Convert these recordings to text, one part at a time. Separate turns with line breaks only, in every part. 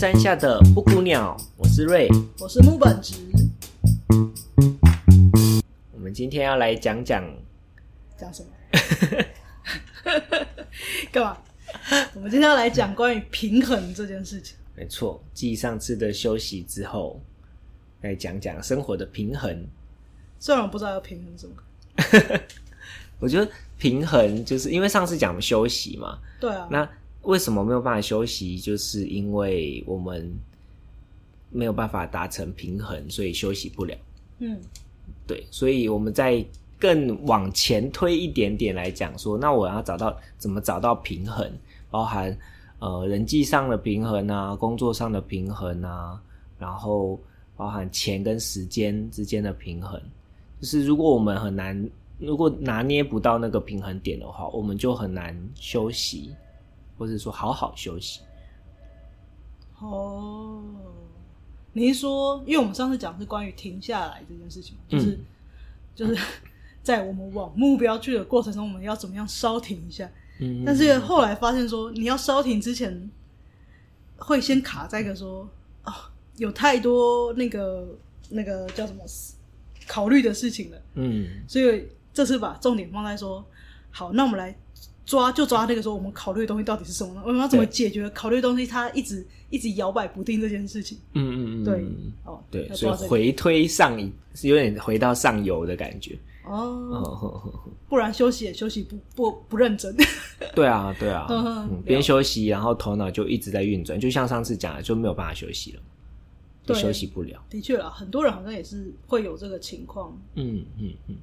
山下的布谷鸟，我是瑞，
我是木本直。
我们今天要来讲讲
讲什么？干嘛？我们今天要来讲关于平衡这件事情。
没错，继上次的休息之后，来讲讲生活的平衡。
虽然我不知道要平衡什么，
我觉得平衡就是因为上次讲休息嘛。
对啊。
那为什么没有办法休息？就是因为我们没有办法达成平衡，所以休息不了。
嗯，
对，所以我们在更往前推一点点来讲说，那我要找到怎么找到平衡，包含呃人际上的平衡啊，工作上的平衡啊，然后包含钱跟时间之间的平衡。就是如果我们很难，如果拿捏不到那个平衡点的话，我们就很难休息。或者说好好休息。
哦，你是说，因为我们上次讲是关于停下来这件事情，就是、嗯、就是 在我们往目标去的过程中，我们要怎么样稍停一下？嗯，但是后来发现说，你要稍停之前，会先卡在一个说啊、哦，有太多那个那个叫什么考虑的事情了。嗯，所以这次把重点放在说，好，那我们来。抓就抓那个时候，我们考虑的东西到底是什么呢？我们要怎么解决考虑的东西？它一直一直摇摆不定这件事情。嗯嗯嗯，对，哦
对，所以回推上是有点回到上游的感觉。哦，
不然休息也休息不不不认真。
对啊对啊，边休息然后头脑就一直在运转，就像上次讲的，就没有办法休息了，就休息不了。
的确啦，很多人好像也是会有这个情况。
嗯嗯嗯，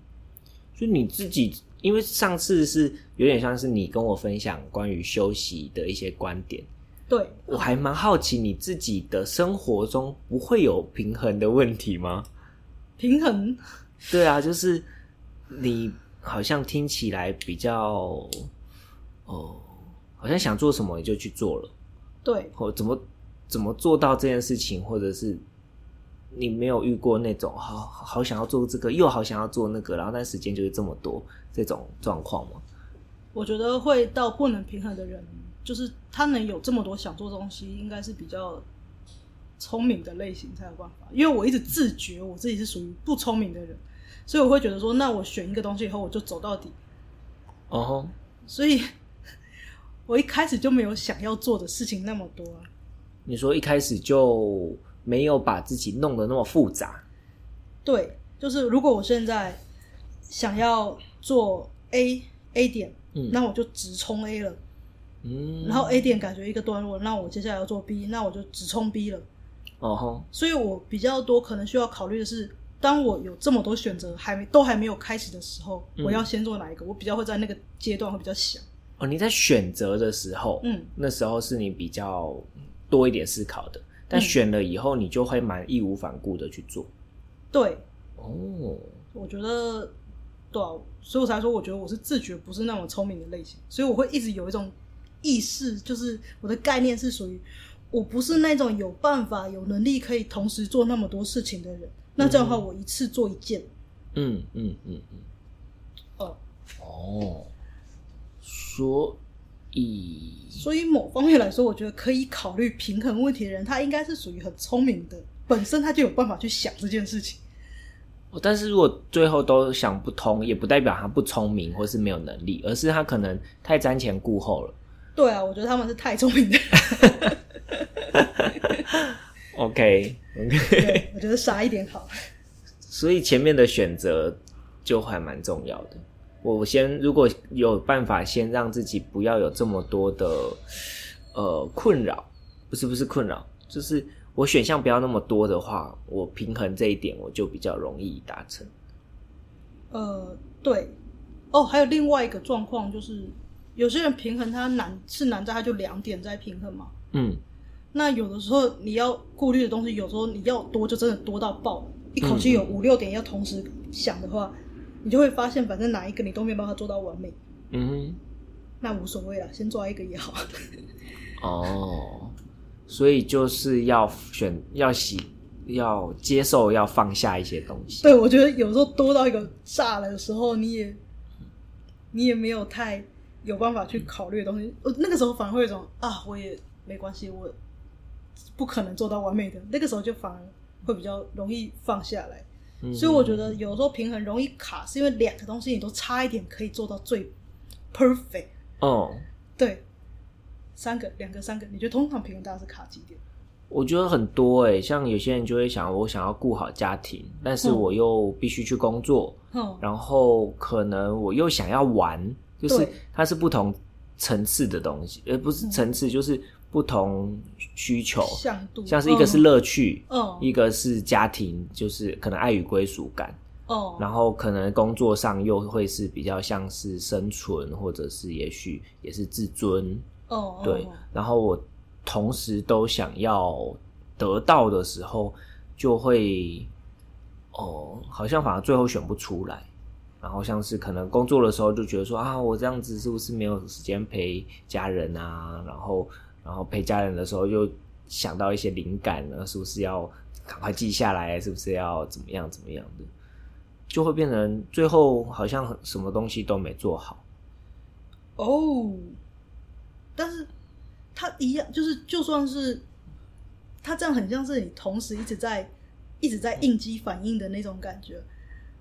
所以你自己。因为上次是有点像是你跟我分享关于休息的一些观点，
对，
我还蛮好奇你自己的生活中不会有平衡的问题吗？
平衡？
对啊，就是你好像听起来比较哦，好像想做什么你就去做了，
对，
或怎么怎么做到这件事情，或者是。你没有遇过那种好好想要做这个，又好想要做那个，然后但时间就是这么多这种状况吗？
我觉得会到不能平衡的人，就是他能有这么多想做的东西，应该是比较聪明的类型才有办法。因为我一直自觉我自己是属于不聪明的人，所以我会觉得说，那我选一个东西以后，我就走到底。
哦、uh-huh.
所以 我一开始就没有想要做的事情那么多啊。
你说一开始就。没有把自己弄得那么复杂。
对，就是如果我现在想要做 A A 点，嗯，那我就直冲 A 了，嗯，然后 A 点感觉一个段落，那我接下来要做 B，那我就直冲 B 了。
哦吼，
所以我比较多可能需要考虑的是，当我有这么多选择还没都还没有开始的时候，嗯，我要先做哪一个？我比较会在那个阶段会比较想。
哦，你在选择的时候，嗯，那时候是你比较多一点思考的。但选了以后，你就会蛮义无反顾的去做。
对，
哦，
我觉得，对啊，所以我才说，我觉得我是自觉不是那么聪明的类型，所以我会一直有一种意识，就是我的概念是属于我不是那种有办法、有能力可以同时做那么多事情的人。那这样的话，我一次做一件。
嗯嗯嗯嗯。哦哦，说。
所以某方面来说，我觉得可以考虑平衡问题的人，他应该是属于很聪明的，本身他就有办法去想这件事情。
但是如果最后都想不通，也不代表他不聪明或是没有能力，而是他可能太瞻前顾后了。
对啊，我觉得他们是太聪明的。
OK OK，
我觉得傻一点好。
所以前面的选择就还蛮重要的。我先如果有办法先让自己不要有这么多的呃困扰，不是不是困扰，就是我选项不要那么多的话，我平衡这一点我就比较容易达成。
呃，对，哦，还有另外一个状况就是，有些人平衡他难是难在他就两点在平衡嘛。嗯，那有的时候你要顾虑的东西，有时候你要多就真的多到爆，一口气有五六点要同时想的话。你就会发现，反正哪一个你都没办法做到完美。嗯哼，那无所谓了，先抓一个也好。
哦，所以就是要选，要洗，要接受，要放下一些东西。
对，我觉得有时候多到一个炸了的时候，你也，你也没有太有办法去考虑的东西。我那个时候反而会有一种啊，我也没关系，我不可能做到完美的，那个时候就反而会比较容易放下来。嗯、所以我觉得有时候平衡容易卡，是因为两个东西你都差一点可以做到最 perfect。
哦，
对，三个、两个、三个，你觉得通常平衡大概是卡几点？
我觉得很多诶、欸，像有些人就会想，我想要顾好家庭，但是我又必须去工作，
嗯，
然后可能我又想要玩，就是它是不同层次的东西，而不是层次，就是。不同需求，像是一个是乐趣，
嗯，
一个是家庭，就是可能爱与归属感，
哦，
然后可能工作上又会是比较像是生存，或者是也许也是自尊，
哦，
对，然后我同时都想要得到的时候，就会，哦，好像反而最后选不出来，然后像是可能工作的时候就觉得说啊，我这样子是不是没有时间陪家人啊，然后。然后陪家人的时候，就想到一些灵感呢，是不是要赶快记下来？是不是要怎么样怎么样的？就会变成最后好像什么东西都没做好。
哦，但是他一样，就是就算是他这样，很像是你同时一直在一直在应激反应的那种感觉。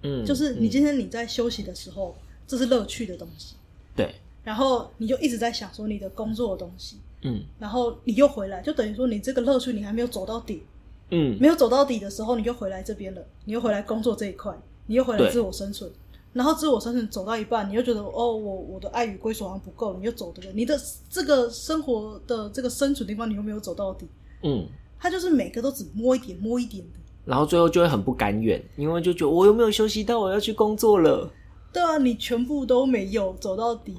嗯，
就是你今天你在休息的时候，嗯，这是乐趣的东西。
对，
然后你就一直在想说你的工作的东西。
嗯，
然后你又回来，就等于说你这个乐趣你还没有走到底，
嗯，
没有走到底的时候，你就回来这边了，你又回来工作这一块，你又回来自我生存，然后自我生存走到一半，你又觉得哦，我我的爱与归属好像不够，你又走的了，你的这个生活的这个生存地方你又没有走到底，
嗯，
他就是每个都只摸一点摸一点的，
然后最后就会很不甘愿，因为就觉得我又没有休息到，我要去工作了，
对啊，你全部都没有走到底，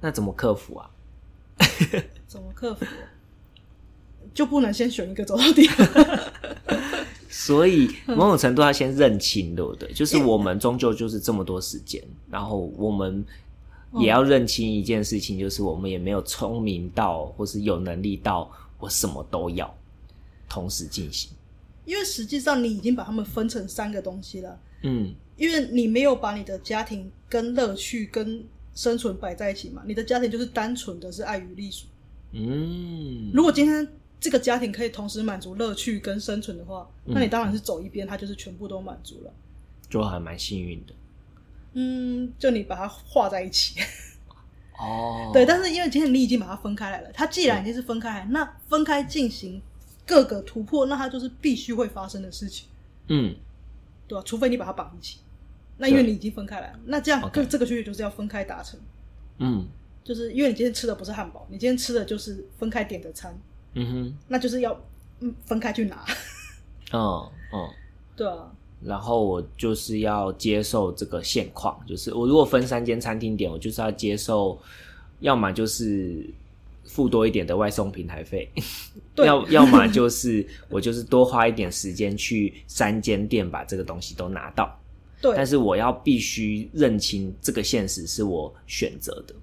那怎么克服啊？
怎么克服？就不能先选一个走到底？
所以某种程度，要先认清，对不对？就是我们终究就是这么多时间，然后我们也要认清一件事情，就是我们也没有聪明到，或是有能力到，我什么都要同时进行。
因为实际上，你已经把它们分成三个东西了。
嗯，
因为你没有把你的家庭跟乐趣跟生存摆在一起嘛，你的家庭就是单纯的是爱与隶属。
嗯，
如果今天这个家庭可以同时满足乐趣跟生存的话，嗯，那你当然是走一边，它就是全部都满足了，
就还蛮幸运的。
嗯，就你把它画在一起。
哦，
对，但是因为今天你已经把它分开来了，它既然已经是分开来，那分开进行各个突破，那它就是必须会发生的事情。
嗯，
对吧？除非你把它绑一起。那因为你已经分开来了，那这样这这个区域就是要分开达成。
嗯，
就是因为你今天吃的不是汉堡，你今天吃的就是分开点的餐。
嗯哼，
那就是要嗯分开去拿。
嗯 嗯，
对啊。
然后我就是要接受这个现况，就是我如果分三间餐厅点，我就是要接受，要么就是付多一点的外送平台费，要要么就是我就是多花一点时间去三间店把这个东西都拿到。
对，
但是我要必须认清这个现实是我选择的。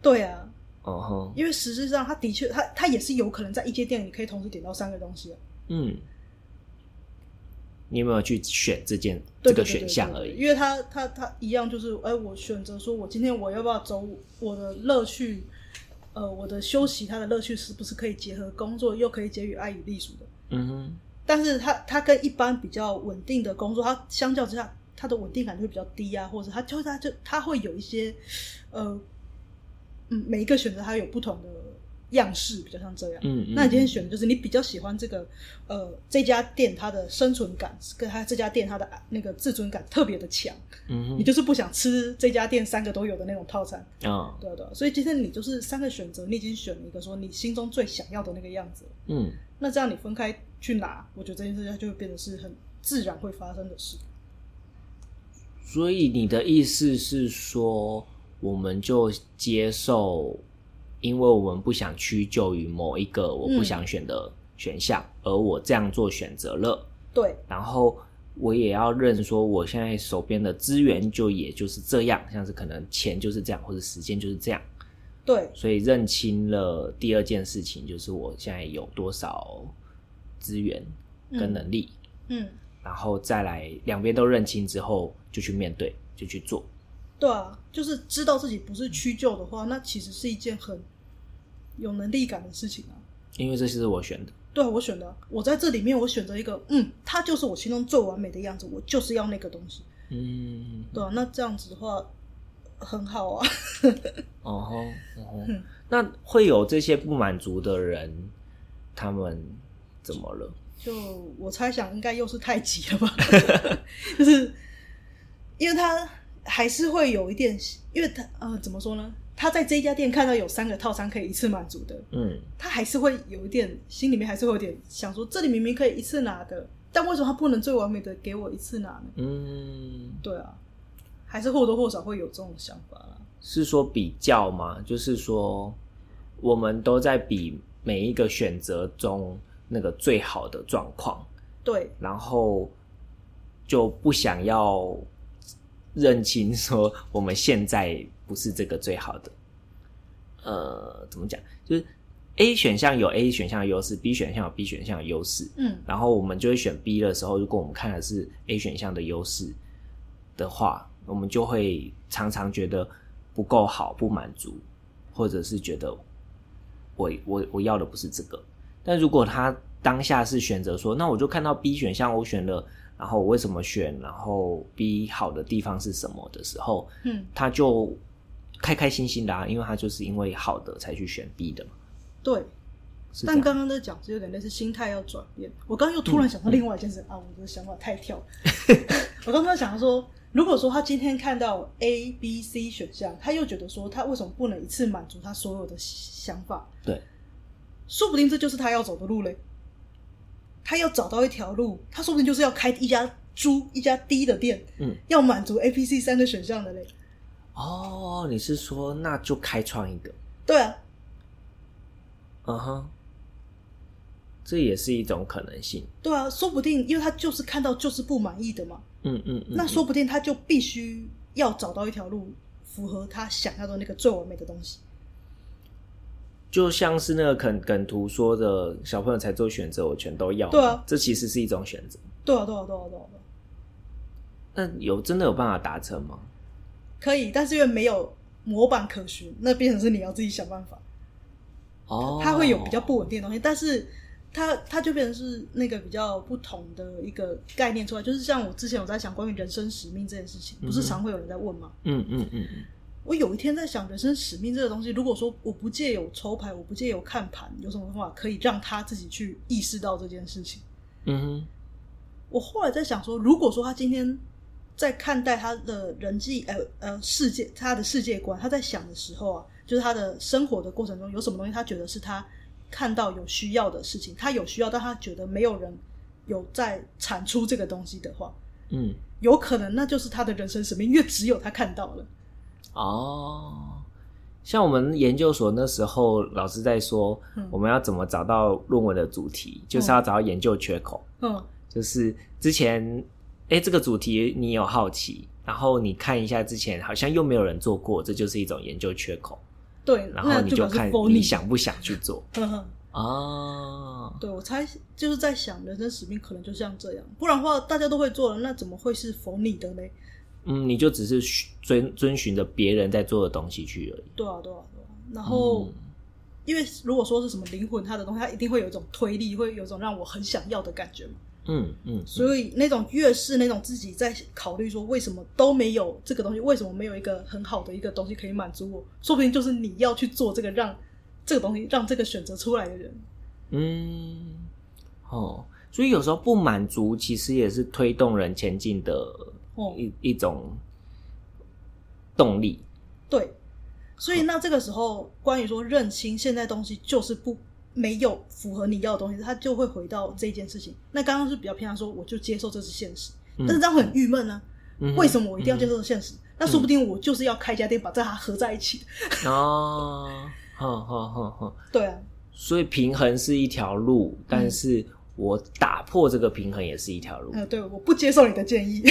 对啊，
嗯哼，
因为实质上，他的确，他他也是有可能在一间店里可以同时点到三个东西。
嗯，你有没有去选这件这个选项而已？
因为他他他一样，就是哎，我选择说我今天我要不要走我的乐趣，呃，我的休息，他的乐趣是不是可以结合工作，又可以给予爱与隶属的？
嗯哼，
但是他他跟一般比较稳定的工作，他相较之下。它的稳定感就会比较低啊，或者它就它就它会有一些，呃，嗯，每一个选择它有不同的样式，比较像这样。
嗯，嗯，
那你今天选的就是你比较喜欢这个，呃，这家店它的生存感跟它这家店它的那个自尊感特别的强。
嗯，
你就是不想吃这家店三个都有的那种套餐。
啊、哦，
对对。所以今天你就是三个选择，你已经选了一个说你心中最想要的那个样子。
嗯，
那这样你分开去拿，我觉得这件事情就会变得是很自然会发生的事。
所以你的意思是说，我们就接受，因为我们不想屈就于某一个我不想选的选项，嗯，而我这样做选择了。
对。
然后我也要认说，我现在手边的资源就也就是这样，像是可能钱就是这样，或者时间就是这样。
对。
所以认清了第二件事情，就是我现在有多少资源跟能力。
嗯。嗯
然后再来，两边都认清之后，就去面对，就去做。
对啊，就是知道自己不是屈就的话，那其实是一件很有能力感的事情啊。
因为这是我选的。
对，我选的。我在这里面，我选择一个，嗯，他就是我心中最完美的样子，我就是要那个东西。嗯，对啊，那这样子的话很好啊。
哦吼，哦吼，那会有这些不满足的人，他们怎么了？
就我猜想，应该又是太急了吧？就是因为他还是会有一点，因为他呃，怎么说呢？他在这一家店看到有三个套餐可以一次满足的，嗯，他还是会有一点心里面还是会有点想说，这里明明可以一次拿的，但为什么他不能最完美的给我一次拿呢？嗯，对啊，还是或多或少会有这种想法啦。
是说比较吗？就是说我们都在比每一个选择中那个最好的状况，
对，
然后就不想要认清说我们现在。不是这个最好的，呃，怎么讲？就是 A 选项有 A 选项的优势，B 选项有 B 选项的优势，嗯，然后我们就会选 B 的时候，如果我们看的是 A 选项的优势的话，我们就会常常觉得不够好，不满足，或者是觉得我我我要的不是这个。但如果他当下是选择说，那我就看到 B 选项，我选了。然后我为什么选？然后 B 好的地方是什么的时候，嗯，他就开开心心的啊，因为他就是因为好的才去选 B 的嘛。
对，但刚刚在讲是有点类似心态要转变。我刚刚又突然想到另外一件事、嗯、啊，我的想法太跳。我刚刚想说，如果说他今天看到 A、B、C 选项，他又觉得说他为什么不能一次满足他所有的想法？
对，
说不定这就是他要走的路嘞。他要找到一条路，他说不定就是要开一家猪一家低的店，嗯，要满足 A、B、C 三个选项的嘞。
哦，你是说那就开创一个？
对啊，
嗯哼，这也是一种可能性。
对啊，说不定因为他就是看到就是不满意的嘛，
嗯嗯，嗯，嗯，
那说不定他就必须要找到一条路符合他想要的那个最完美的东西。
就像是那个梗梗图说的，小朋友才做选择，我全都要。
对啊，
这其实是一种选择。
对啊，对啊，对啊，对啊。
那有真的有办法达成吗？
可以，但是因为没有模板可循，那变成是你要自己想办法。哦，它会有比较不稳定的东西，但是它它就变成是那个比较不同的一个概念出来，就是像我之前有在想关于人生使命这件事情，不是常会有人在问吗？嗯嗯嗯嗯。我有一天在想，人生使命这个东西，如果说我不借有抽牌，我不借有看盘，有什么方法可以让他自己去意识到这件事情？嗯哼。我后来在想说，如果说他今天在看待他的人际呃呃世界，他的世界观，他在想的时候啊，就是他的生活的过程中有什么东西，他觉得是他看到有需要的事情，他有需要，但他觉得没有人有在产出这个东西的话，嗯，有可能那就是他的人生使命，因为只有他看到了。
哦，像我们研究所那时候，老师在说，我们要怎么找到论文的主题，嗯、就是要找到研究缺口。嗯，就是之前，这个主题你有好奇，然后你看一下之前好像又没有人做过，这就是一种研究缺口。
对，
然后你就看你想不想去做。
啊、哦，对，我猜就是在想，人生使命可能就像这样，不然的话大家都会做了，那怎么会是否你的呢？
嗯，你就只是遵遵循着别人在做的东西去而已。
对啊，对啊，对啊。然后，嗯、因为如果说是什么灵魂，它的东西，它一定会有一种推力，会有一种让我很想要的感觉嘛。嗯嗯。嗯，所以那种越是那种自己在考虑说，为什么都没有这个东西，为什么没有一个很好的一个东西可以满足我？说不定就是你要去做这个，让这个东西让这个选择出来的人。嗯。
哦，所以有时候不满足，其实也是推动人前进的。一一种动力，
对，所以那这个时候，关于说认清现在东西就是不没有符合你要的东西，他就会回到这件事情。那刚刚是比较偏向说，我就接受这是现实，嗯、但是这样会很郁闷呢。嗯、为什么我一定要接受现实？嗯、那说不定我就是要开家店，把这它合在一起。
哦，好好好好，
对啊，
所以平衡是一条路，但是。我打破这个平衡也是一条路。
嗯，对，我不接受你的建议。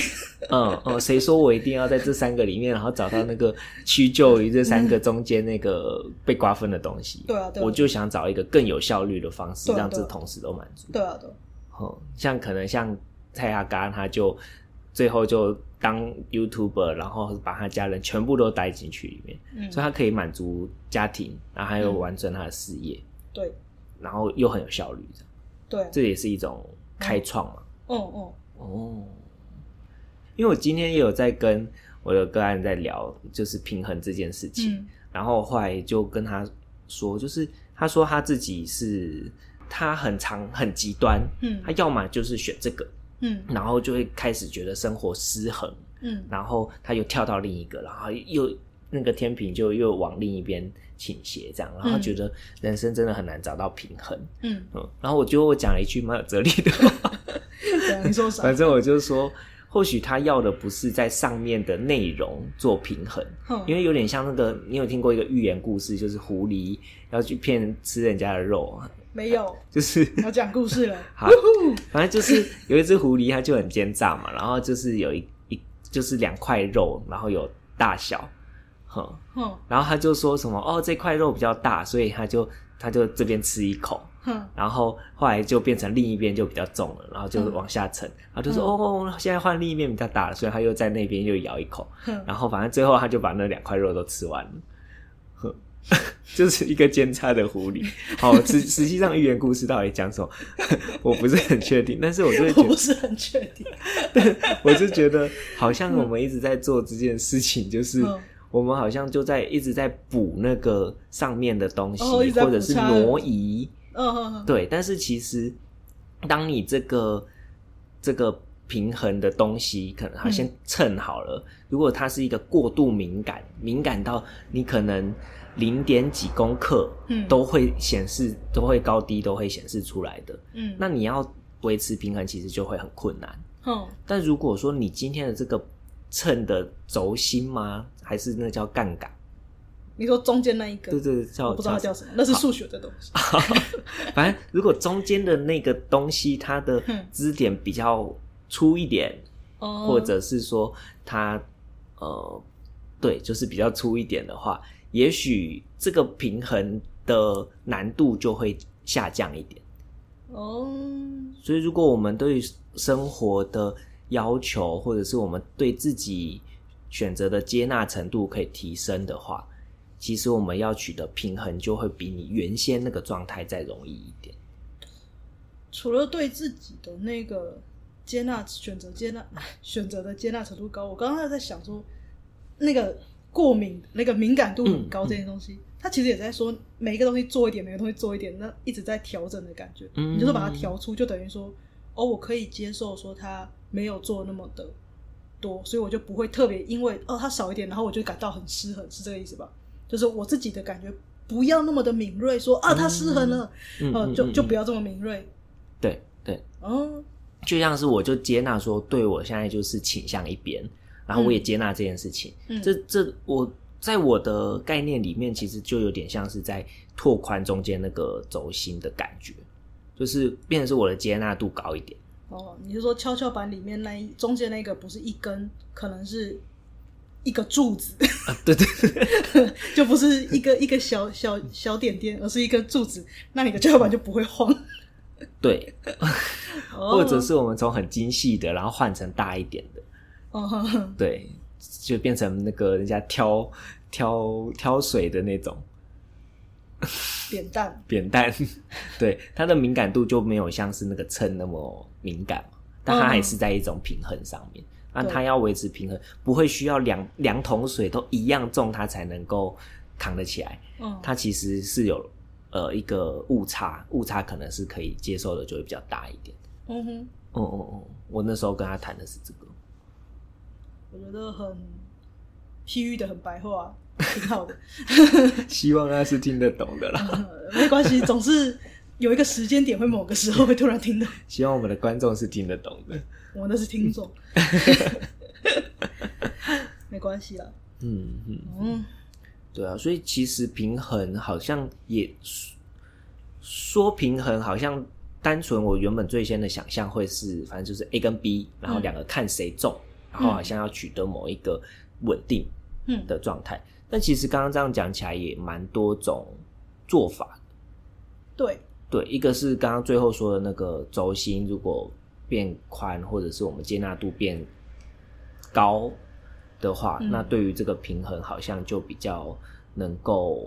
嗯嗯，谁说我一定要在这三个里面，然后找到那个屈就于这三个中间那个被瓜分的东西？对啊，对。我就想找一个更有效率的方式，让这同时都满足。
对啊，对。
嗯，像可能像蔡阿嘎，他就最后就当 YouTuber，然后把他家人全部都带进去里面，嗯，所以他可以满足家庭，然后还有完成他的事业。
对。
然后又很有效率，
对，
这也是一种开创嘛。
哦哦
哦，因为我今天也有在跟我的个案在聊，就是平衡这件事情，嗯、然后后来就跟他说，就是他说他自己是他很长很极端，嗯，他要么就是选这个，嗯，然后就会开始觉得生活失衡，嗯，然后他又跳到另一个，然后又那个天平就又往另一边。倾斜这样，然后觉得人生真的很难找到平衡。嗯嗯，然后我觉得我讲了一句蛮有哲理的话。
你说啥？
反正我就说，或许他要的不是在上面的内容做平衡，嗯、因为有点像那个，你有听过一个寓言故事，就是狐狸要去骗吃人家的肉？
没有，
就是
要讲故事了。
好，反正就是有一只狐狸，它就很奸诈嘛，然后就是有一一就是两块肉，然后有大小。哼，然后他就说什么哦，这块肉比较大，所以他就他就这边吃一口，哼，然后后来就变成另一边就比较重了，然后就往下沉，然后就说哦，现在换另一边比较大了，所以他又在那边又咬一口，然后反正最后他就把那两块肉都吃完了，哼，就是一个奸诈的狐狸。好，实实际上寓言故事到底讲什么，我不是很确定，但是我就觉得
我不是很确定，
我就觉得好像我们一直在做这件事情，就是。我们好像就在一直在补那个上面的东西，哦、或者是挪移。对，但是其实，当你这个这个平衡的东西，可能它先称好了。嗯、如果它是一个过度敏感，敏感到你可能零点几公克，嗯，都会显示，都会高低都会显示出来的。嗯，那你要维持平衡，其实就会很困难。嗯，但如果说你今天的这个。秤的轴心吗？还是那叫杠杆？
你说中间那一个？
对对对，叫
我不知道它叫什么，那是数学的东西。
反正如果中间的那个东西，它的支点比较粗一点，嗯、或者是说它呃，对，就是比较粗一点的话，也许这个平衡的难度就会下降一点。哦，所以如果我们对生活的要求，或者是我们对自己选择的接纳程度可以提升的话，其实我们要取得平衡，就会比你原先那个状态再容易一点。
除了对自己的那个接纳、选择接纳、选择的接纳程度高，我刚刚在想说，那个过敏、那个敏感度很高这些东西，嗯嗯、它其实也在说每一个东西做一点，每个东西做一点，那一直在调整的感觉。嗯，你就是把它调出，就等于说，哦，我可以接受说他。没有做那么的多，所以我就不会特别因为哦它少一点，然后我就感到很失衡，是这个意思吧？就是我自己的感觉不要那么的敏锐，说啊它失衡了，嗯，呃、就就不要这么敏锐。
对对，嗯，就像是我就接纳说，对我现在就是倾向一边，然后我也接纳这件事情。嗯，这这我在我的概念里面，其实就有点像是在拓宽中间那个轴心的感觉，就是变成是我的接纳度高一点。
哦，你是说跷跷板里面那一中间那个不是一根，可能是一个柱子？
啊、对对对，
就不是一个一个小小小点点，而是一根柱子，那你的跷跷板就不会晃。
对，或者是我们从很精细的，然后换成大一点的。哦，对，就变成那个人家挑挑挑水的那种。
扁担，
扁担，对，它的敏感度就没有像是那个秤那么敏感，但它还是在一种平衡上面。那、嗯、它要维持平衡，不会需要两两桶水都一样重，它才能够扛得起来。嗯，它其实是有呃一个误差，误差可能是可以接受的，就会比较大一点。嗯哼，哦哦哦，我那时候跟他谈的是这个，
我觉得很譬喻的很白话。挺好的，
希望他是听得懂的啦。
没关系，总是有一个时间点，会某个时候会突然听懂。
希望我们的观众是听得懂的。
我那是听众，没关系啦。嗯嗯
嗯，对啊，所以其实平衡好像也说平衡，好像单纯我原本最先的想象会是，反正就是 A 跟 B，然后两个看谁重，嗯、然后好像要取得某一个稳定的状态。嗯但其实刚刚这样讲起来也蛮多种做法。
对
对，一个是刚刚最后说的那个轴心如果变宽，或者是我们接纳度变高的话，嗯、那对于这个平衡好像就比较能够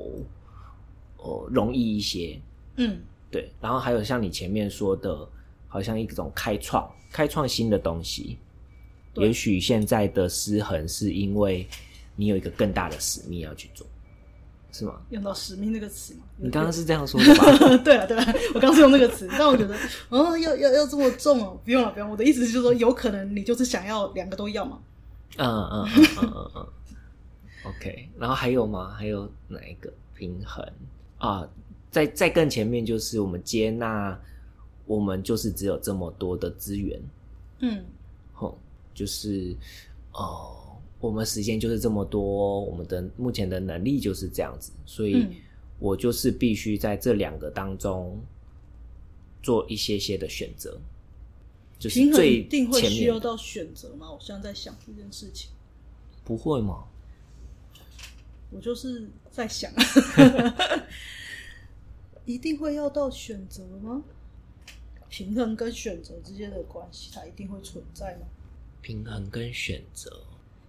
呃容易一些。嗯，对，然后还有像你前面说的，好像一种开创、开创新的东西。也许现在的失衡是因为你有一个更大的使命要去做，是吗？
用到“使命”这个词吗？
你刚刚是这样说的吧？
对啊，对啊，我刚刚是用那个词，但我觉得，哦，要要要这么重哦，不用了，不用。我的意思就是说，有可能你就是想要两个都要嘛。
嗯嗯嗯嗯嗯嗯。OK，然后还有吗？还有哪一个平衡啊？在在更前面就是我们接纳，我们就是只有这么多的资源。嗯。吼。就是，呃，我们时间就是这么多，我们的目前的能力就是这样子，所以我就是必须在这两个当中做一些些的选择。就是最
一定会需要到选择吗？我现在在想这件事情，
不会吗？
我就是在想，一定会要到选择吗？平衡跟选择之间的关系，它一定会存在吗？
平衡跟选择，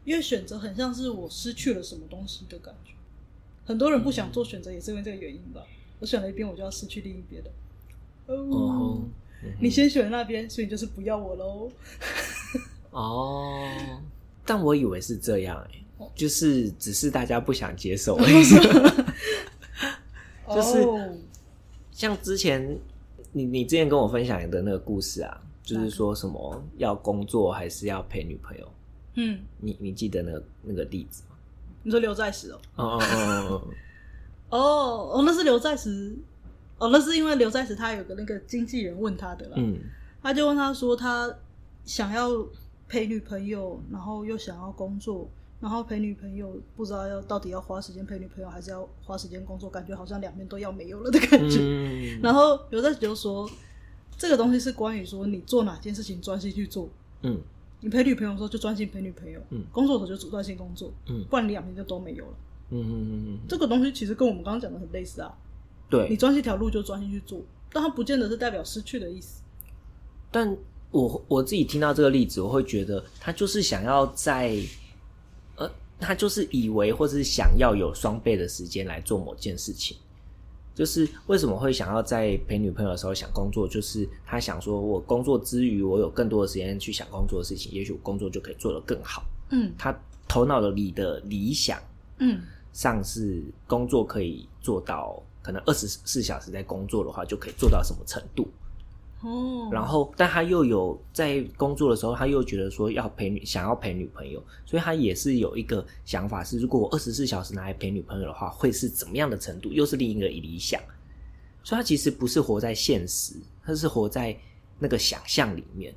因为选择很像是我失去了什么东西的感觉。很多人不想做选择，也是因为这个原因吧。嗯、我选了一边，我就要失去另一边的。哦，你先选那边，所以你就是不要我喽。
哦，但我以为是这样哎、欸，哦、就是只是大家不想接受。就是像之前你你之前跟我分享的那个故事啊。就是说什么要工作还是要陪女朋友？嗯，你你记得那个那个例子吗？
你说刘在石哦？
哦哦哦
哦哦，那是刘在石哦，那是因为刘在石他有个那个经纪人问他的啦，嗯，他就问他说他想要陪女朋友，然后又想要工作，然后陪女朋友不知道要到底要花时间陪女朋友，还是要花时间工作，感觉好像两边都要没有了的感觉。嗯，然后刘在石就说。这个东西是关于说你做哪件事情专心去做，嗯，你陪女朋友的时候就专心陪女朋友，嗯，工作的时候就专心工作，嗯，不然你两边就都没有了，嗯嗯嗯嗯，这个东西其实跟我们刚刚讲的很类似啊，
对，
你专心一条路就专心去做，但它不见得是代表失去的意思。
但我我自己听到这个例子，我会觉得他就是想要在，呃，他就是以为或是想要有双倍的时间来做某件事情。就是为什么会想要在陪女朋友的时候想工作，就是他想说，我工作之余，我有更多的时间去想工作的事情，也许我工作就可以做得更好。嗯，他头脑里的理想，嗯，上是工作可以做到，可能二十四小时在工作的话，就可以做到什么程度。哦，然后，但他又有在工作的时候，他又觉得说要陪女，想要陪女朋友，所以他也是有一个想法是，如果我二十四小时拿来陪女朋友的话，会是怎么样的程度？又是另一个理想。所以，他其实不是活在现实，他是活在那个想象里面。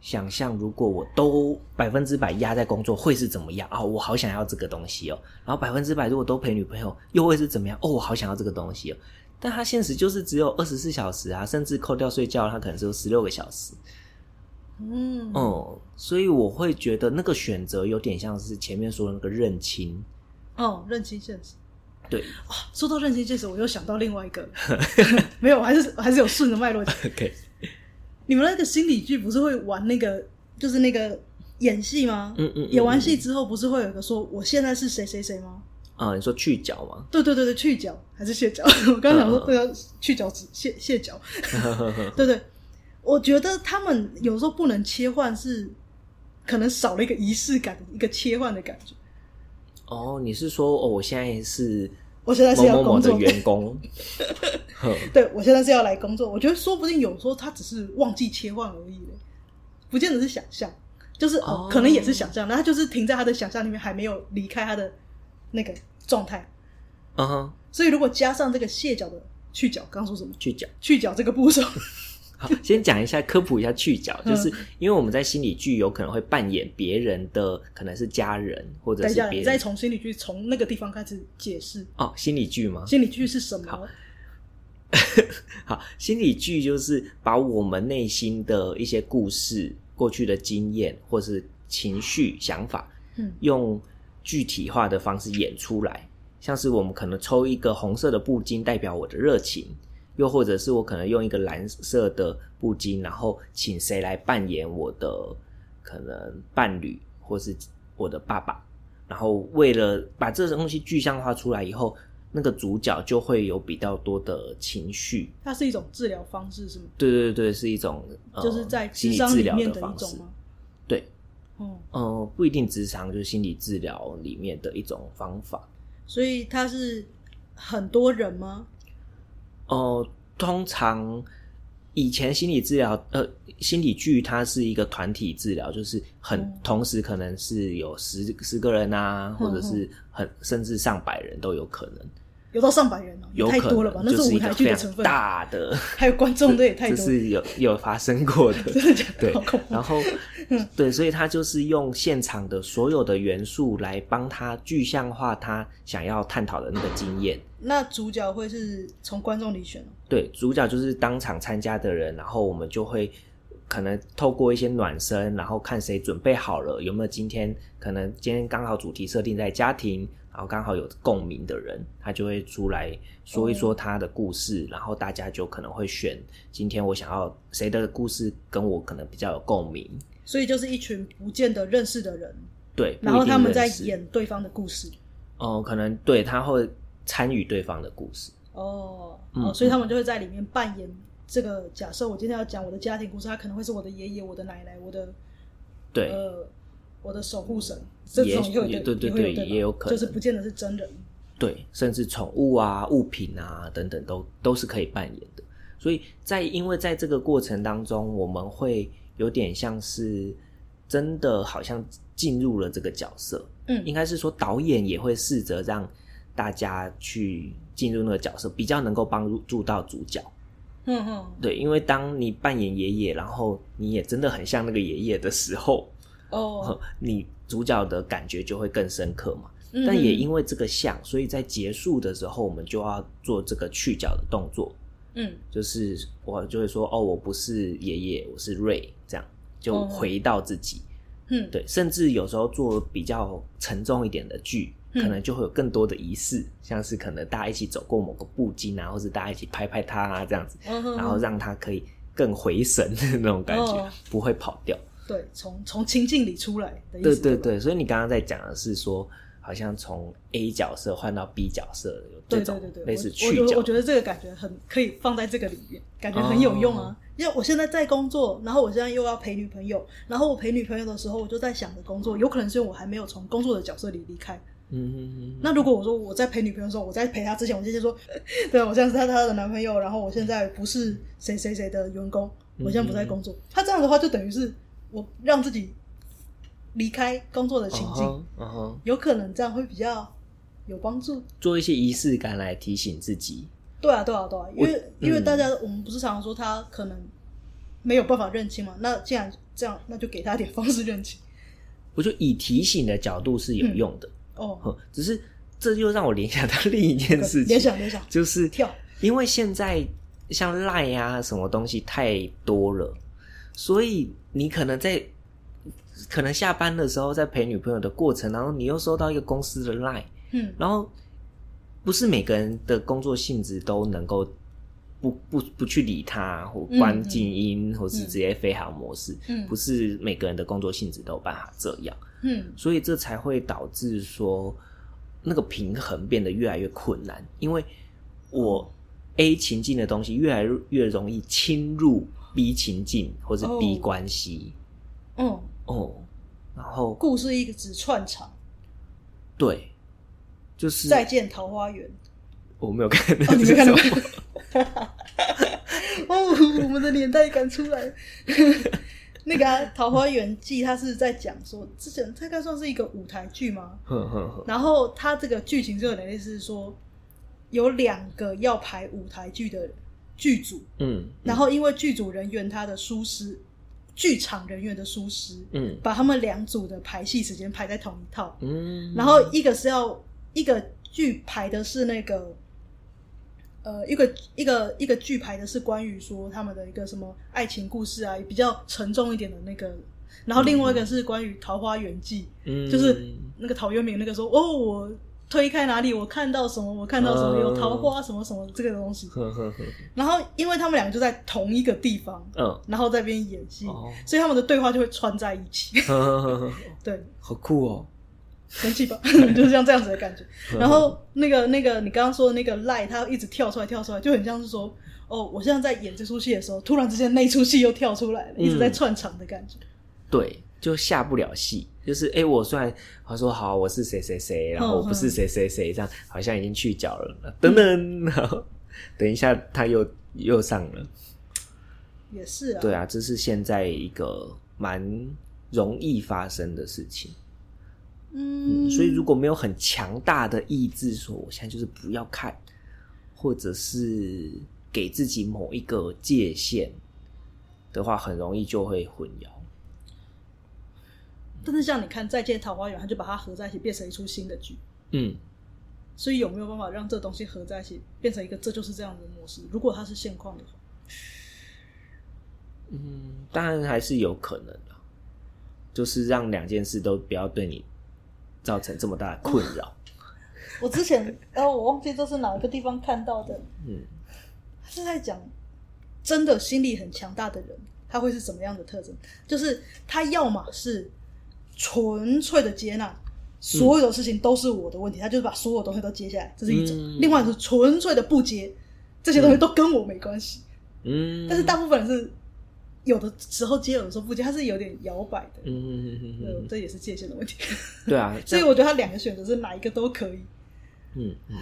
想象如果我都百分之百压在工作，会是怎么样啊？哦，我好想要这个东西哦。然后百分之百如果都陪女朋友，又会是怎么样？哦，我好想要这个东西哦。但他现实就是只有二十四小时啊，甚至扣掉睡觉，他可能只有十六个小时。嗯，哦、嗯，所以我会觉得那个选择有点像是前面说的那个认清。
哦，认清现实。
对、
哦，说到认清现实，我又想到另外一个，没有，还是还是有顺着脉络讲。OK，你们那个心理剧不是会玩那个，就是那个演戏吗？嗯嗯，嗯嗯，演完戏之后不是会有一个说我现在是谁谁谁吗？
啊，你说去角吗？
对对对对，去角还是卸角？我刚刚想说这个去角质卸卸角，对对。我觉得他们有时候不能切换，是可能少了一个仪式感，一个切换的感觉。
哦，你是说哦，我现在是，
我现在是要工作
的员工。
对，我现在是要来工作。我觉得说不定有时候他只是忘记切换而已，不见得是想象，就是哦，可能也是想象，那他就是停在他的想象里面，还没有离开他的那个。状态，嗯哼、uh，huh. 所以如果加上这个卸脚的去角，刚说什么？
去角，
去角这个步骤。
好，先讲一下科普一下去角，就是因为我们在心理剧有可能会扮演别人的，可能是家人或者是别人。
你再从心理剧从那个地方开始解释
哦，心理剧吗？
心理剧是什么？
好，好，心理剧就是把我们内心的一些故事、过去的经验或是情绪、想法，嗯，用。具体化的方式演出来，像是我们可能抽一个红色的布巾代表我的热情，又或者是我可能用一个蓝色的布巾，然后请谁来扮演我的可能伴侣或是我的爸爸，然后为了把这个东西具象化出来以后，那个主角就会有比较多的情绪。
它是一种治疗方式，是吗？
对对对，是一种，呃、
就是在
心理治疗
的方式
吗？嗯，呃，不一定职场，就是心理治疗里面的一种方法。
所以它是很多人吗？
哦、呃，通常。以前心理治疗，呃，心理剧它是一个团体治疗，就是很、嗯、同时可能是有十十个人啊，或者是很甚至上百人都有可能。
有到上百人哦、喔，有太多了吧？那是舞台剧的成分。
大的，
还有观众的 也太多。
这是有有发生过的，
真的假的？对。
然后，对，所以他就是用现场的所有的元素来帮他具象化他想要探讨的那个经验。
那主角会是从观众里选？
对，主角就是当场参加的人，然后我们就会可能透过一些暖身，然后看谁准备好了，有没有今天可能今天刚好主题设定在家庭。然后刚好有共鸣的人，他就会出来说一说他的故事，嗯、然后大家就可能会选今天我想要谁的故事跟我可能比较有共鸣。
所以就是一群不见得认识的人，
对，
然后他们在演对方的故事。
哦、呃，可能对他会参与对方的故事。
哦，嗯、哦，所以他们就会在里面扮演这个假设。我今天要讲我的家庭故事，他可能会是我的爷爷、我的奶奶、我的
对。
呃我的守护神，这种也有
也对对对，也有可能，
就是不见得是真人。
对，甚至宠物啊、物品啊等等，都都是可以扮演的。所以在因为在这个过程当中，我们会有点像是真的好像进入了这个角色。嗯，应该是说导演也会试着让大家去进入那个角色，比较能够帮助到主角。嗯嗯，对，因为当你扮演爷爷，然后你也真的很像那个爷爷的时候。哦、oh.，你主角的感觉就会更深刻嘛。嗯、但也因为这个像，所以在结束的时候，我们就要做这个去角的动作。嗯，就是我就会说，哦，我不是爷爷，我是 Ray，这样就回到自己。嗯、oh.，对，甚至有时候做比较沉重一点的剧，可能就会有更多的仪式，像是可能大家一起走过某个布巾啊，或是大家一起拍拍他啊，这样子，oh. 然后让他可以更回神的那种感觉，oh. 不会跑掉。
对，从从情境里出来的意思。
对对对，所以你刚刚在讲的是说，好像从 A 角色换到 B 角色，有这种类似去角。
我觉得我觉得这个感觉很可以放在这个里面，感觉很有用啊。哦、因为我现在在工作，然后我现在又要陪女朋友，然后我陪女朋友的时候，我就在想着工作，有可能是因为我还没有从工作的角色里离开。嗯嗯嗯。那如果我说我在陪女朋友的时候，我在陪她之前，我就先说，对，我现在是她她的男朋友，然后我现在不是谁谁谁的员工，我现在不在工作。他、嗯、这样的话，就等于是。我让自己离开工作的情境，uh -huh, uh -huh. 有可能这样会比较有帮助。
做一些仪式感来提醒自己。
对啊，对啊，对啊，因为、嗯、因为大家我们不是常常说他可能没有办法认清嘛？那既然这样，那就给他点方式认清。
我觉得以提醒的角度是有用的、嗯、哦。只是这就让我联想到另一件事情，
联想联想
就是
跳，
因为现在像赖呀什么东西太多了。所以你可能在可能下班的时候，在陪女朋友的过程，然后你又收到一个公司的 line，嗯，然后不是每个人的工作性质都能够不不不去理他，或关静音，嗯，或是直接飞行模式，嗯，不是每个人的工作性质都有办法这样，嗯，所以这才会导致说那个平衡变得越来越困难，因为我 A 情境的东西越来越容易侵入。B 情境或者逼关系，嗯，哦，然后
故事一个直串场，
对，就是
再见桃花源，
我没有看
你没看到吗？哦，我们的年代感出来，那个啊，《桃花源记》它是在讲说，之前它应该算是一个舞台剧吗？然后它这个剧情就有点类似说，有两个要排舞台剧的人。剧组，嗯，然后因为剧组人员他的疏失，剧场人员的疏失，嗯，把他们两组的排戏时间排在同一套，嗯，然后一个是要一个剧排的是那个，呃，一个一个一个剧排的是关于说他们的一个什么爱情故事啊，比较沉重一点的那个，然后另外一个是关于桃花源记，嗯，就是那个陶渊明那个说哦我。推开哪里？我看到什么？我看到什么？有桃花什么什么这个东西。呵呵呵，然后，因为他们两个就在同一个地方，嗯，然后在那边演戏，哦，所以他们的对话就会串在一起。呵呵呵，对，
好酷哦！
生气吧，就是像这样子的感觉。然后那个那个你刚刚说的那个赖，他一直跳出来跳出来，就很像是说，哦，我现在在演这出戏的时候，突然之间那出戏又跳出来了，嗯、一直在串场的感觉。
对，就下不了戏，就是哎，我虽然他说好，我是谁谁谁，然后我不是谁谁谁，这样好像已经去角了，等等，然后等一下他又又上了。
也是啊，
对啊，这是现在一个蛮容易发生的事情。嗯，嗯，所以如果没有很强大的意志，说我现在就是不要看，或者是给自己某一个界限的话，很容易就会混淆。
但是像你看《再见桃花源》，他就把它合在一起，变成一出新的剧。嗯，所以有没有办法让这东西合在一起，变成一个这就是这样的模式？如果它是现况的话。
嗯，当然还是有可能的，就是让两件事都不要对你造成这么大的困扰。
我之前，然后、哦、我忘记这是哪一个地方看到的，嗯，他是在讲真的心理很强大的人，他会是什么样的特征？就是他要么是纯粹的接纳，所有的事情都是我的问题，嗯、他就是把所有东西都接下来，这是一种；嗯、另外是纯粹的不接，这些东西都跟我没关系。嗯，但是大部分人是。有的时候接，有的时候不接，他是有点摇摆的。嗯嗯嗯嗯，这也是界限的问题。
对啊，
所以我觉得他两个选择是哪一个都可以。
嗯嗯。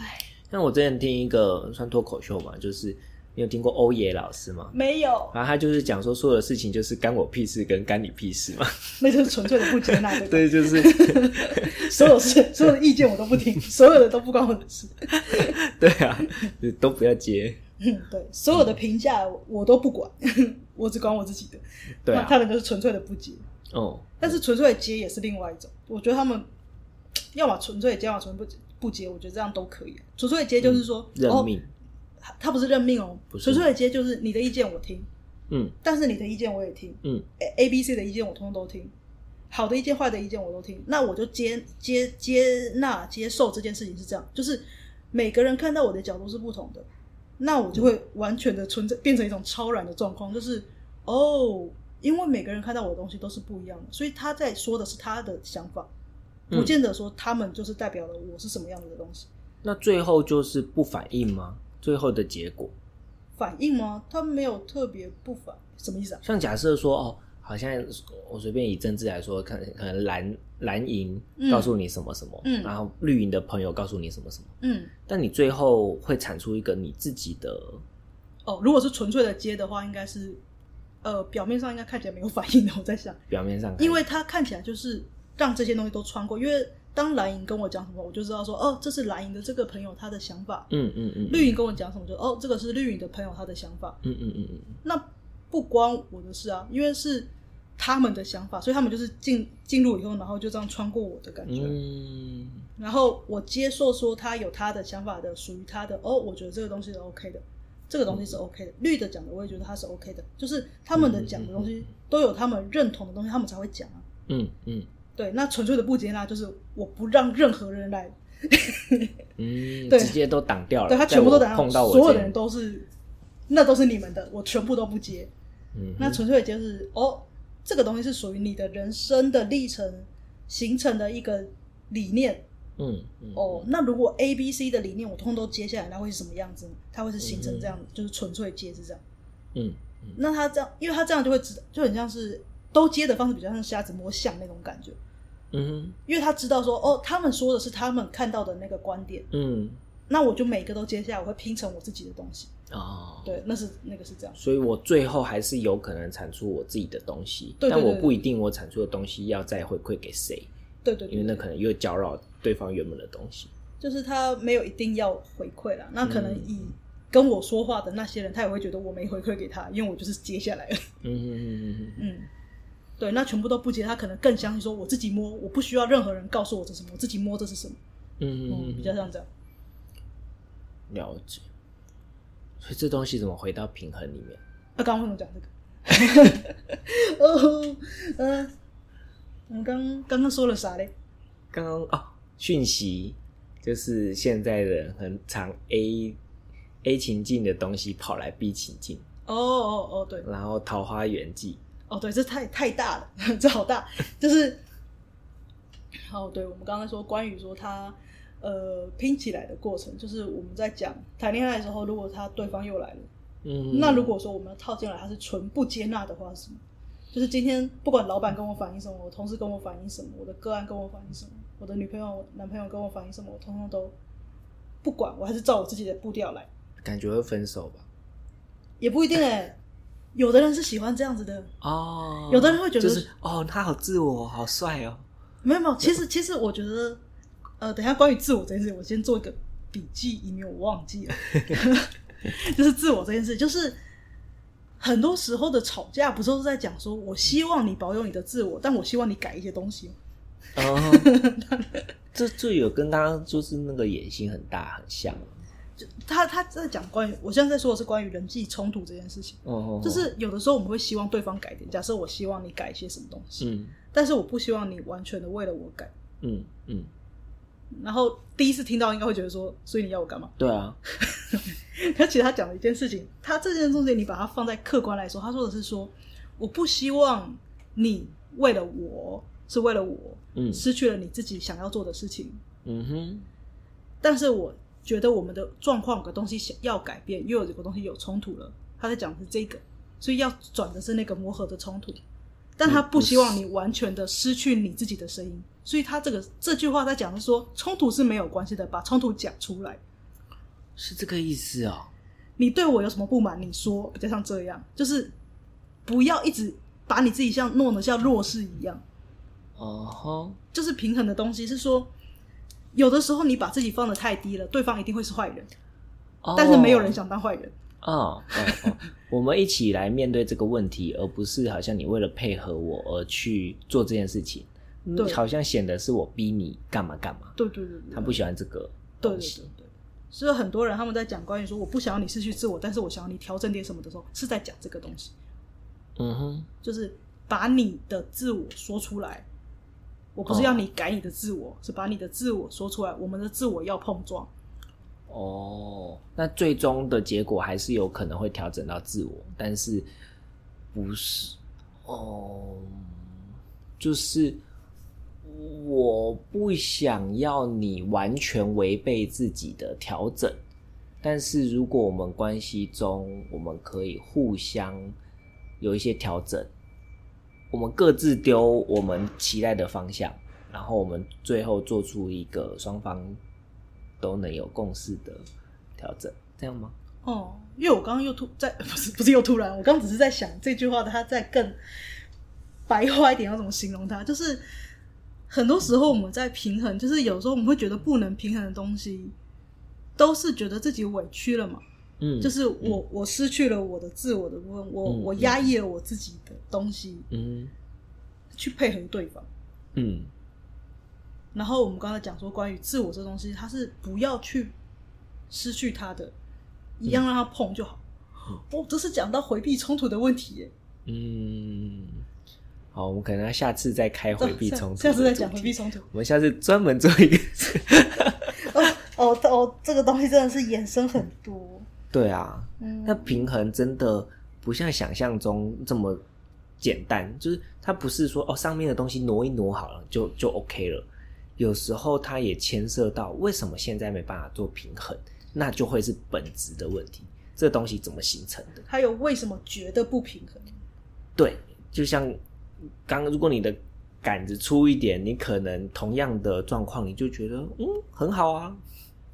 像我之前听一个算脱口秀嘛，就是你有听过欧野老师吗？
没有。
然后他就是讲说，所有的事情就是干我屁事跟干你屁事嘛。
那就是纯粹的不接纳的。
对，就是
所有事、所有的意见我都不听，所有的都不关我的事。
对啊，都不要接。
嗯，对，所有的评价我都不管。我只管我自己的，对啊，他们就是纯粹的不接哦。但是纯粹的接也是另外一种，我觉得他们要么纯粹的接，要么纯粹不不接，我觉得这样都可以。纯粹的接就是说
认命，
他不是任命哦，纯粹的接就是你的意见我听，嗯，但是你的意见我也听，嗯，A、B、C 的意见我通通都听，好的意见、坏的意见我都听，那我就接接接纳接受这件事情是这样，就是每个人看到我的角度是不同的。那我就会完全的存在，变成一种超然的状况，就是哦，因为每个人看到我的东西都是不一样的，所以他在说的是他的想法，不见得说他们就是代表了我是什么样子的东西。嗯。
那最后就是不反应吗？最后的结果？
反应吗？他没有特别不反，什么意思啊？
像假设说哦。好像我随便以政治来说，可能可能蓝蓝营告诉你什么什么，嗯，然后绿营的朋友告诉你什么什么，嗯，但你最后会产出一个你自己的。
哦，如果是纯粹的接的话，应该是，呃，表面上应该看起来没有反应的。我在想，
表面上，
因为它看起来就是让这些东西都穿过。因为当蓝营跟我讲什么，我就知道说，哦，这是蓝营的这个朋友他的想法，嗯嗯嗯。绿营跟我讲什么，就哦，这个是绿营的朋友他的想法，嗯嗯嗯嗯。那不关我的事啊，因为是。他们的想法，所以他们就是进进入以后，然后就这样穿过我的感觉。嗯，然后我接受说他有他的想法的，属于他的。哦，我觉得这个东西是 OK 的，这个东西是 OK 的。嗯、绿的讲的，我也觉得他是 OK 的。就是他们的讲的东西都有他们认同的东西，他们才会讲啊。嗯嗯，对。那纯粹的不接纳，就是我不让任何人来，
嗯，对，直接都挡掉了。
对，他全部都挡到我，所有的人都是，那都是你们的，我全部都不接。嗯，那纯粹的就是哦。这个东西是属于你的人生的历程形成的一个理念，嗯，嗯哦，那如果 A、B、C 的理念我通通都接下来，那会是什么样子呢？它会是形成这样，嗯、就是纯粹接是这样，嗯，嗯那他这样，因为他这样就会知道，就很像是都接的方式比较像瞎子摸象那种感觉，嗯哼，因为他知道说，哦，他们说的是他们看到的那个观点，嗯，那我就每个都接下来，我会拼成我自己的东西。哦，对，那是那个是这样，
所以我最后还是有可能产出我自己的东西，对对对对，但我不一定我产出的东西要再回馈给谁，
对，对对，
因为那可能又搅扰对方原本的东西。
就是他没有一定要回馈啦，那可能以跟我说话的那些人，他也会觉得我没回馈给他，因为我就是接下来了。嗯嗯嗯嗯嗯，对，那全部都不接，他可能更相信说我自己摸，我不需要任何人告诉我这是什么，我自己摸这是什么。嗯嗯，比较像这样。
了解。所以这东西怎么回到平衡里面？
啊，刚刚为什么讲这个？哦，嗯，我们刚刚刚说了啥嘞？
刚刚哦，讯息就是现在的人很常 A A 情境的东西跑来 B 情境。
哦哦哦，对。
然后桃花源记。
哦，对，这太太大了，这好大，就是哦，对，我们刚才说关于说他呃拼起来的过程，就是我们在讲谈恋爱的时候，如果他对方又来了，嗯，那如果说我们要套进来，他是纯不接纳的话是什么？就是今天不管老板跟我反映什么，我同事跟我反映什么，我的个案跟我反映什么，我的女朋友、男朋友跟我反映什么，我通通都不管，我还是照我自己的步调来，
感觉会分手吧？
也不一定哎、欸，有的人是喜欢这样子的
哦，
有的人会觉得、
就是、哦，他好自我，好帅哦。
没有没有，其实其实我觉得，呃，等一下关于自我这件事，我先做一个笔记，以免我忘记了。就是自我这件事，就是很多时候的吵架，不是都是在讲说，我希望你保有你的自我，但我希望你改一些东西。
哦，这这有跟刚刚就是那个野心很大很像。
就他他在讲关于，我现在在说的是关于人际冲突这件事情。哦，就是有的时候我们会希望对方改点，假设我希望你改一些什么东西。嗯。但是我不希望你完全的为了我改，嗯嗯。然后第一次听到应该会觉得说，所以你要我干嘛？
对啊。
他其实他讲的一件事情，他这件东西你把它放在客观来说，他说的是说，我不希望你为了我是为了我，嗯，失去了你自己想要做的事情，嗯哼。但是我觉得我们的状况有个东西想要改变，又有这个东西有冲突了。他在讲的是这个，所以要转的是那个磨合的冲突。但他不希望你完全的失去你自己的声音，所以他这个这句话在讲的是说，冲突是没有关系的，把冲突讲出来，
是这个意思哦。
你对我有什么不满？你说，比较像这样，就是不要一直把你自己像弄得像弱势一样。哦吼，就是平衡的东西是说，有的时候你把自己放得太低了，对方一定会是坏人，但是没有人想当坏人。
哦，哦，哦，我们一起来面对这个问题，而不是好像你为了配合我而去做这件事情，对，好像显得是我逼你干嘛干嘛。
对对对，
他不喜欢这个。
对对对对，所以很多人他们在讲关于说我不想要你失去自我，但是我想要你调整点什么的时候，是在讲这个东西。嗯哼，就是把你的自我说出来。我不是要你改你的自我，哦，是把你的自我说出来。我们的自我要碰撞。
哦，那最终的结果还是有可能会调整到自我，但是不是哦？就是我不想要你完全违背自己的调整，但是如果我们关系中我们可以互相有一些调整，我们各自丢我们期待的方向，然后我们最后做出一个双方。都能有共识的调整，这样吗？
哦，因为我刚刚又突在，不是不是又突然，我刚只是在想这句话，它在更白话一点要怎么形容它？就是很多时候我们在平衡，就是有时候我们会觉得不能平衡的东西，都是觉得自己委屈了嘛。嗯，就是我、嗯、我失去了我的自我的部分，我、嗯、我压抑了我自己的东西，嗯，去配合对方，嗯。然后我们刚才讲说，关于自我这东西，它是不要去失去它的，一样让它碰就好。嗯、哦，这是讲到回避冲突的问题耶。嗯，
好，我们可能要下次再开回避冲突。
下次再讲回避冲突。
我们下次专门做一个。
哦哦哦，这个东西真的是衍生很多。
对啊，嗯，那平衡真的不像想象中这么简单，就是它不是说哦，上面的东西挪一挪好了就就 OK 了。有时候它也牵涉到为什么现在没办法做平衡，那就会是本质的问题。这东西怎么形成的？
还有为什么觉得不平衡？
对，就像刚如果你的杆子粗一点，你可能同样的状况，你就觉得嗯很好啊。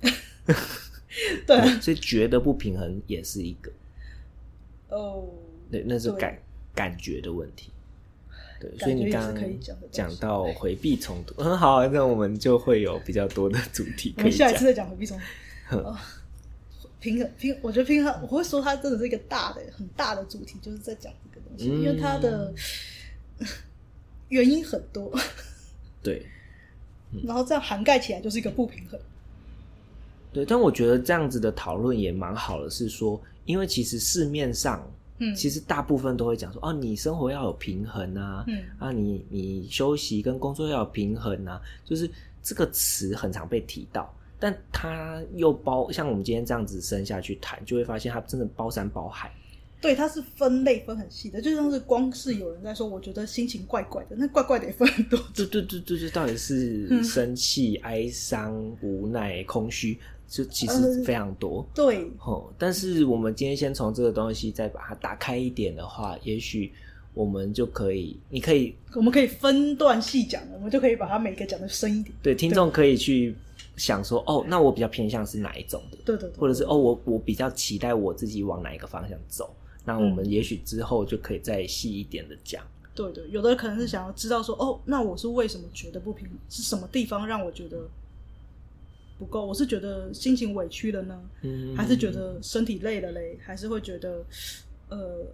对，
所以觉得不平衡也是一个
哦，
对，那是感感觉的问题。对，所以你刚刚讲到回避冲突很好啊，那我们就会有比较多的主题可以讲。我们
下一次再讲回避冲突。哦，平衡平，我觉得平衡，我会说它真的是一个大的、很大的主题，就是在讲这个东西，嗯、因为它的原因很多。
对，
嗯、然后这样涵盖起来就是一个不平衡。
对，但我觉得这样子的讨论也蛮好的，是说，因为其实市面上。嗯，其实大部分都会讲说，哦，你生活要有平衡啊，嗯，啊，你你休息跟工作要有平衡啊，就是这个词很常被提到，但它又包，像我们今天这样子深下去谈，就会发现它真的包山包海，
对，它是分类分很细的，就像是光是有人在说，我觉得心情怪怪的，那怪怪的也分很多。
对对对对对，到底是生气、嗯、哀伤、无奈、空虚，就其实非常多。
呃、对，
哦，但是我们今天先从这个东西再把它打开一点的话，也许我们就可以，你可以，
我们可以分段细讲，我们就可以把它每个讲的深一点。
对，听众可以去想说，哦，那我比较偏向是哪一种的？
对对对，
或者是哦，我我比较期待我自己往哪一个方向走。那我们也许之后就可以再细一点的讲。
对对，有的可能是想要知道说，哦，那我是为什么觉得不平衡？是什么地方让我觉得不够？我是觉得心情委屈了呢，嗯，还是觉得身体累了嘞？还是会觉得呃，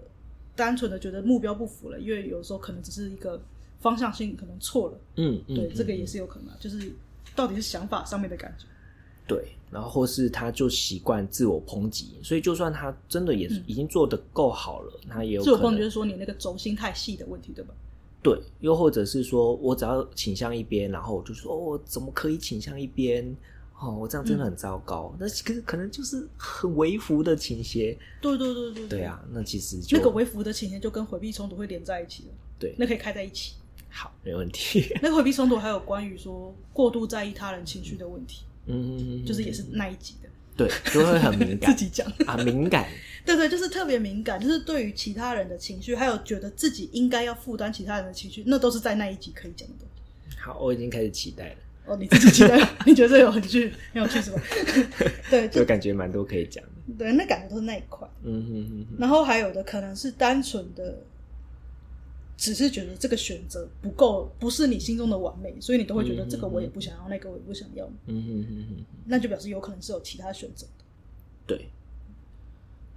单纯的觉得目标不符了？因为有时候可能只是一个方向性可能错了，嗯，对，这个也是有可能，就是到底是想法上面的感觉。
对，然后或是他就习惯自我抨击，所以就算他真的也已经做的够好了，嗯、他也有可能。自我抨击就是
说你那个轴心太细的问题，对吧？
对，又或者是说我只要倾向一边，然后我就说哦，我怎么可以倾向一边？哦，我这样真的很糟糕。那、嗯、可是可能就是很微服的倾斜。
对对对对。
对啊，那其实就
那个微服的倾斜就跟回避冲突会连在一起了。
对，
那可以开在一起。
好，没问题。
那个回避冲突还有关于说过度在意他人情绪的问题。
嗯，
就是也是那一集的，
对，就会很敏感，
自己讲
啊，敏感，
对对，就是特别敏感，就是对于其他人的情绪，还有觉得自己应该要负担其他人的情绪，那都是在那一集可以讲的。
好，我已经开始期待了。
哦，你自己觉得？你觉得这有很趣，很有趣是吧？对，就，
就感觉蛮多可以讲的。
对，那感觉都是那一块。嗯哼哼哼。然后还有的可能是单纯的。只是觉得这个选择不够，不是你心中的完美，所以你都会觉得这个我也不想要，嗯、哼哼那个我也不想要。嗯哼哼哼，那就表示有可能是有其他选择的。
对，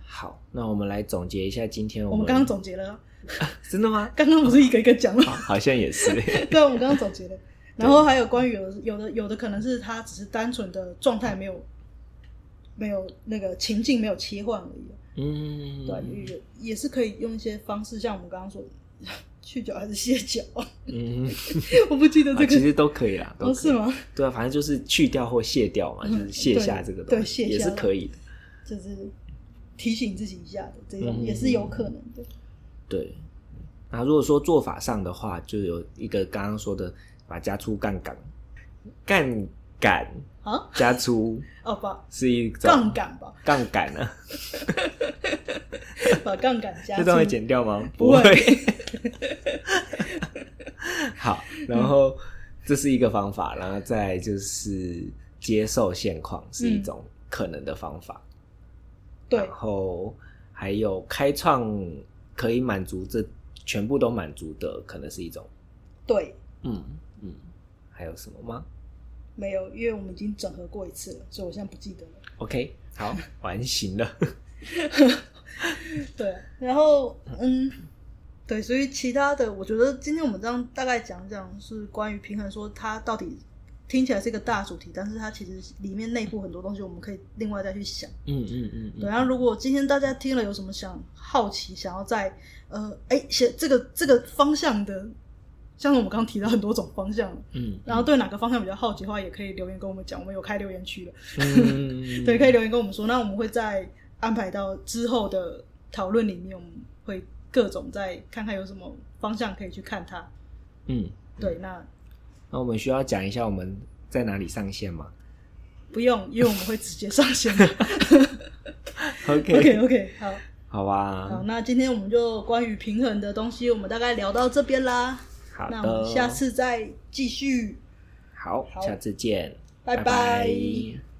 好，那我们来总结一下今天我们。
我们刚刚总结了、啊
啊，真的吗？
刚刚不是一个一个讲吗？
好像也是。
对啊，我们刚刚总结了。然后还有关于有的有的有的可能是他只是单纯的状态没有没有那个情境没有切换而已。嗯，对，也也是可以用一些方式，像我们刚刚说的。去角还是卸角？嗯，我不记得这个，
其实都可以啦，都
是吗？
对啊，反正就是去掉或卸掉嘛，就是卸下这个东西，
对，卸下
也是可以的。
就是提醒自己一下的这种，也是有可能的。
对，那如果说做法上的话，就有一个刚刚说的，把加粗杠杆，杠杆。啊，加粗
哦，不。
是一种。
杠杆吧，
杠杆呢？
把杠杆加，
这段会剪掉吗？不会。好，然后这是一个方法，然后再就是接受现况是一种可能的方法。对、嗯，然后还有开创可以满足这全部都满足的，可能是一种。
对，
嗯嗯，还有什么吗？
没有，因为我们已经整合过一次了，所以我现在不记得了。
OK，好，完形了。
对，然后嗯，对，所以其他的，我觉得今天我们这样大概讲讲是关于平衡，说它到底听起来是一个大主题，但是它其实里面内部很多东西，我们可以另外再去想。嗯嗯嗯。对，然后如果今天大家听了有什么想好奇，想要在呃，哎，写这个这个方向的，像我们刚刚提到很多种方向，嗯，然后对哪个方向比较好奇的话，也可以留言跟我们讲，我们有开留言区了。嗯，对，可以留言跟我们说，那我们会在。安排到之后的讨论里面，我们会各种再看看有什么方向可以去看它。嗯，对，那
那我们需要讲一下我们在哪里上线吗？
不用，因为我们会直接上线。
OK
OK OK，好，
好吧。
好，那今天我们就关于平衡的东西，我们大概聊到这边啦。
好的，
那我们下次再继续。
好，好，下次见，
拜拜。拜拜。